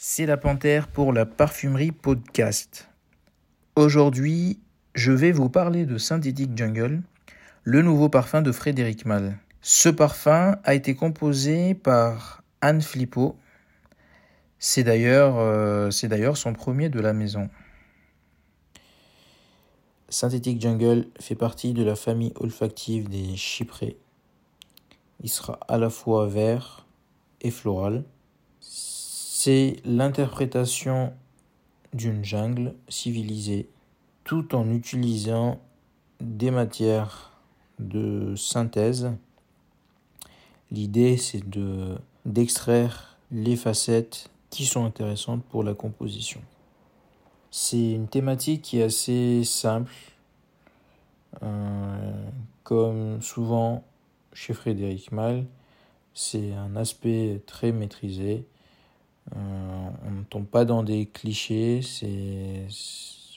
C'est la panthère pour la parfumerie podcast. Aujourd'hui, je vais vous parler de Synthetic Jungle, le nouveau parfum de Frédéric Malle. Ce parfum a été composé par Anne Flippo. C'est d'ailleurs, euh, c'est d'ailleurs son premier de la maison. Synthetic Jungle fait partie de la famille olfactive des chyprés. Il sera à la fois vert et floral. C'est l'interprétation d'une jungle civilisée tout en utilisant des matières de synthèse. L'idée c'est de d'extraire les facettes qui sont intéressantes pour la composition. C'est une thématique qui est assez simple, euh, comme souvent chez Frédéric Mal, c'est un aspect très maîtrisé. Euh, on ne tombe pas dans des clichés, c'est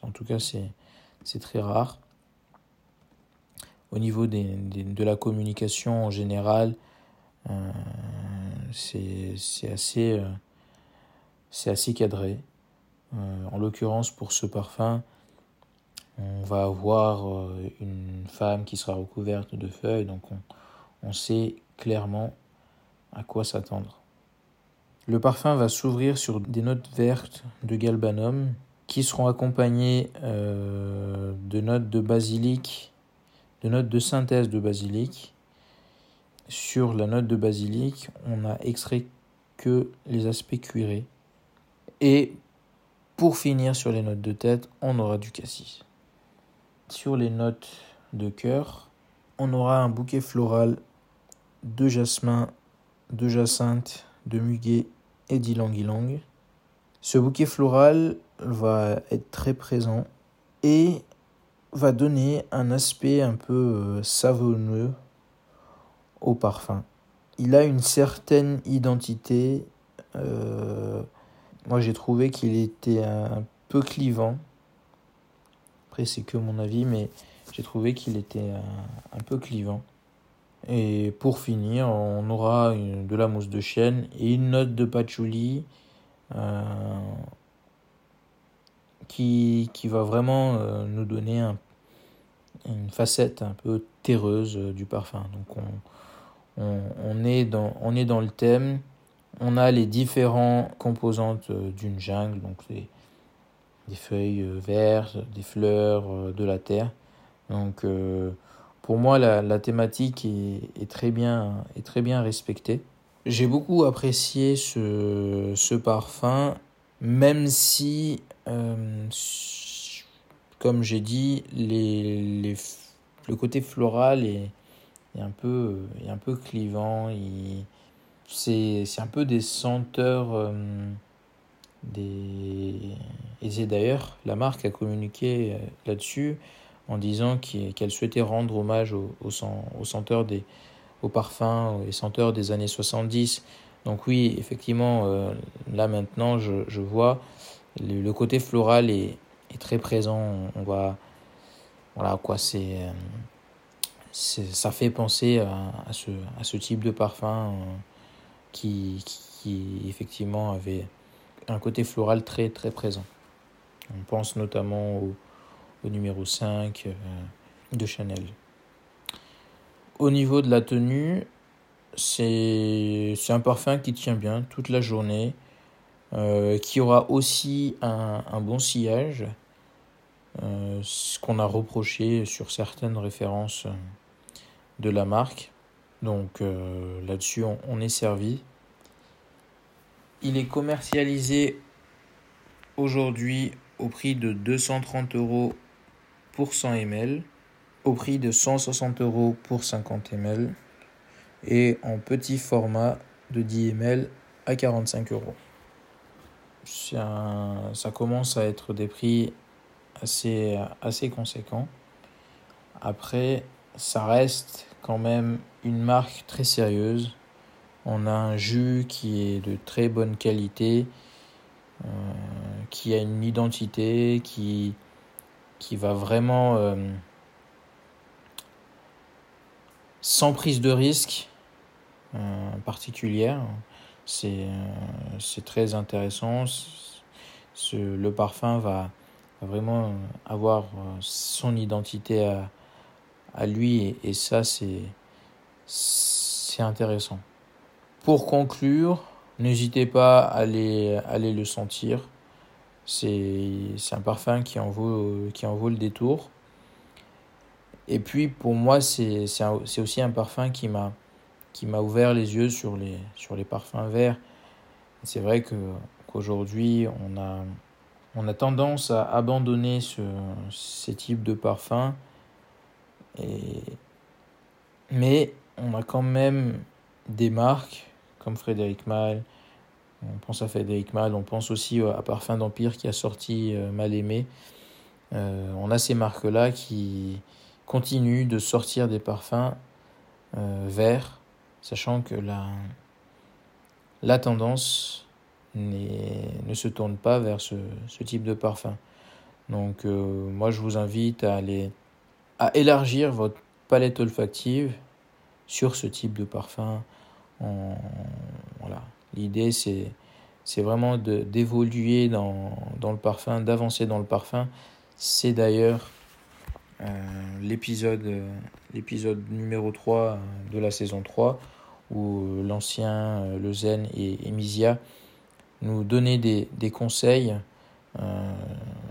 en tout cas c'est très rare. Au niveau des, de la communication en général, euh, c'est assez, euh, assez cadré. En l'occurrence, pour ce parfum, on va avoir une femme qui sera recouverte de feuilles, donc on, sait clairement à quoi s'attendre. Le parfum va s'ouvrir sur des notes vertes de galbanum qui seront accompagnées euh, de notes de basilic, de notes de synthèse de basilic. Sur la note de basilic, on a extrait que les aspects cuirés. Et pour finir sur les notes de tête, on aura du cassis. Sur les notes de cœur, on aura un bouquet floral de jasmin, de jacinthe, de muguet et d'ylang-ylang. Ce bouquet floral va être très présent et va donner un aspect un peu euh, savonneux au parfum. Il a une certaine identité euh, moi, j'ai trouvé qu'il était un peu clivant. Après, c'est que mon avis, mais j'ai trouvé qu'il était un, peu clivant. Et pour finir, on aura de la mousse de chêne et une note de patchouli euh, qui, qui va vraiment euh, nous donner une facette un peu terreuse du parfum. Donc on, on, on, est dans, on est dans le thème on a les différentes composantes euh, d'une jungle, donc des, feuilles euh, vertes, des fleurs, euh, de la terre. Donc pour moi la, thématique est, très bien, est très bien respectée. J'ai beaucoup apprécié ce, parfum, même si, comme j'ai dit, les, le côté floral est, un, peu, est un peu clivant. C'est un peu des senteurs euh, des et d'ailleurs la marque a communiqué euh, là-dessus en disant qu'elle souhaitait rendre hommage aux, senteurs des aux parfums et senteurs des années 70 donc oui effectivement euh, là maintenant je, vois le, côté floral est, très présent on va voilà quoi c'est ça fait penser à, ce, à ce type de parfum qui, qui effectivement avait un côté floral très très présent. On pense notamment au, numéro 5 euh, de Chanel. Au niveau de la tenue, c'est un parfum qui tient bien toute la journée, euh, qui aura aussi un, bon sillage, euh, ce qu'on a reproché sur certaines références de la marque. Donc là-dessus, on, est servi. Il est commercialisé aujourd'hui au prix de 230 euros pour 100 ml, au prix de 160 euros pour 50 ml et en petit format de 10 ml à 45 euros. Ça commence à être des prix assez, assez conséquents. Après, ça reste quand même une marque très sérieuse. On a un jus qui est de très bonne qualité, euh, qui a une identité, qui, qui va vraiment euh, sans prise de risque euh, particulière. C'est très intéressant. le parfum va, vraiment avoir son identité à, à lui et, ça c'est intéressant. Pour conclure, n'hésitez pas à aller, aller le sentir. C'est un parfum qui en, vaut, qui en vaut le détour. Et puis pour moi, c'est aussi un parfum qui m'a ouvert les yeux sur les, sur les parfums verts. C'est vrai qu'aujourd'hui, on, a, on a tendance à abandonner ce, ces types de parfums. Et, mais on a quand même des marques comme Frédéric Malle, on pense à Frédéric Mal, on pense aussi à Parfum d'Empire qui a sorti euh, Mal aimé. Euh, on a ces marques-là qui continuent de sortir des parfums euh, verts, sachant que la, la tendance ne se tourne pas vers ce, type de parfum. Donc moi je vous invite à aller à élargir votre palette olfactive sur ce type de parfum. voilà, L'idée, c'est, c'est vraiment de, d'évoluer dans, dans le parfum, d'avancer dans le parfum. C'est d'ailleurs euh, l'épisode, l'épisode numéro 3 de la saison 3 où l'ancien euh, Le Zen et, et nous donnaient des, des conseils euh,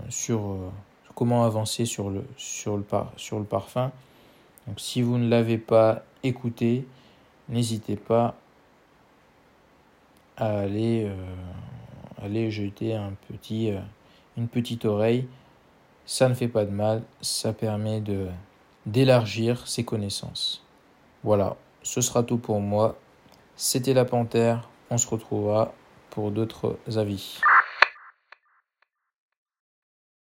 sur comment avancer sur le, sur le, par, sur le parfum. Donc si vous ne l'avez pas écouté, n'hésitez pas à aller, euh, aller jeter un petit, euh, une petite oreille. Ça ne fait pas de mal, ça permet de d'élargir ses connaissances. Voilà, ce sera tout pour moi. C'était la Panthère, on se retrouvera pour d'autres avis.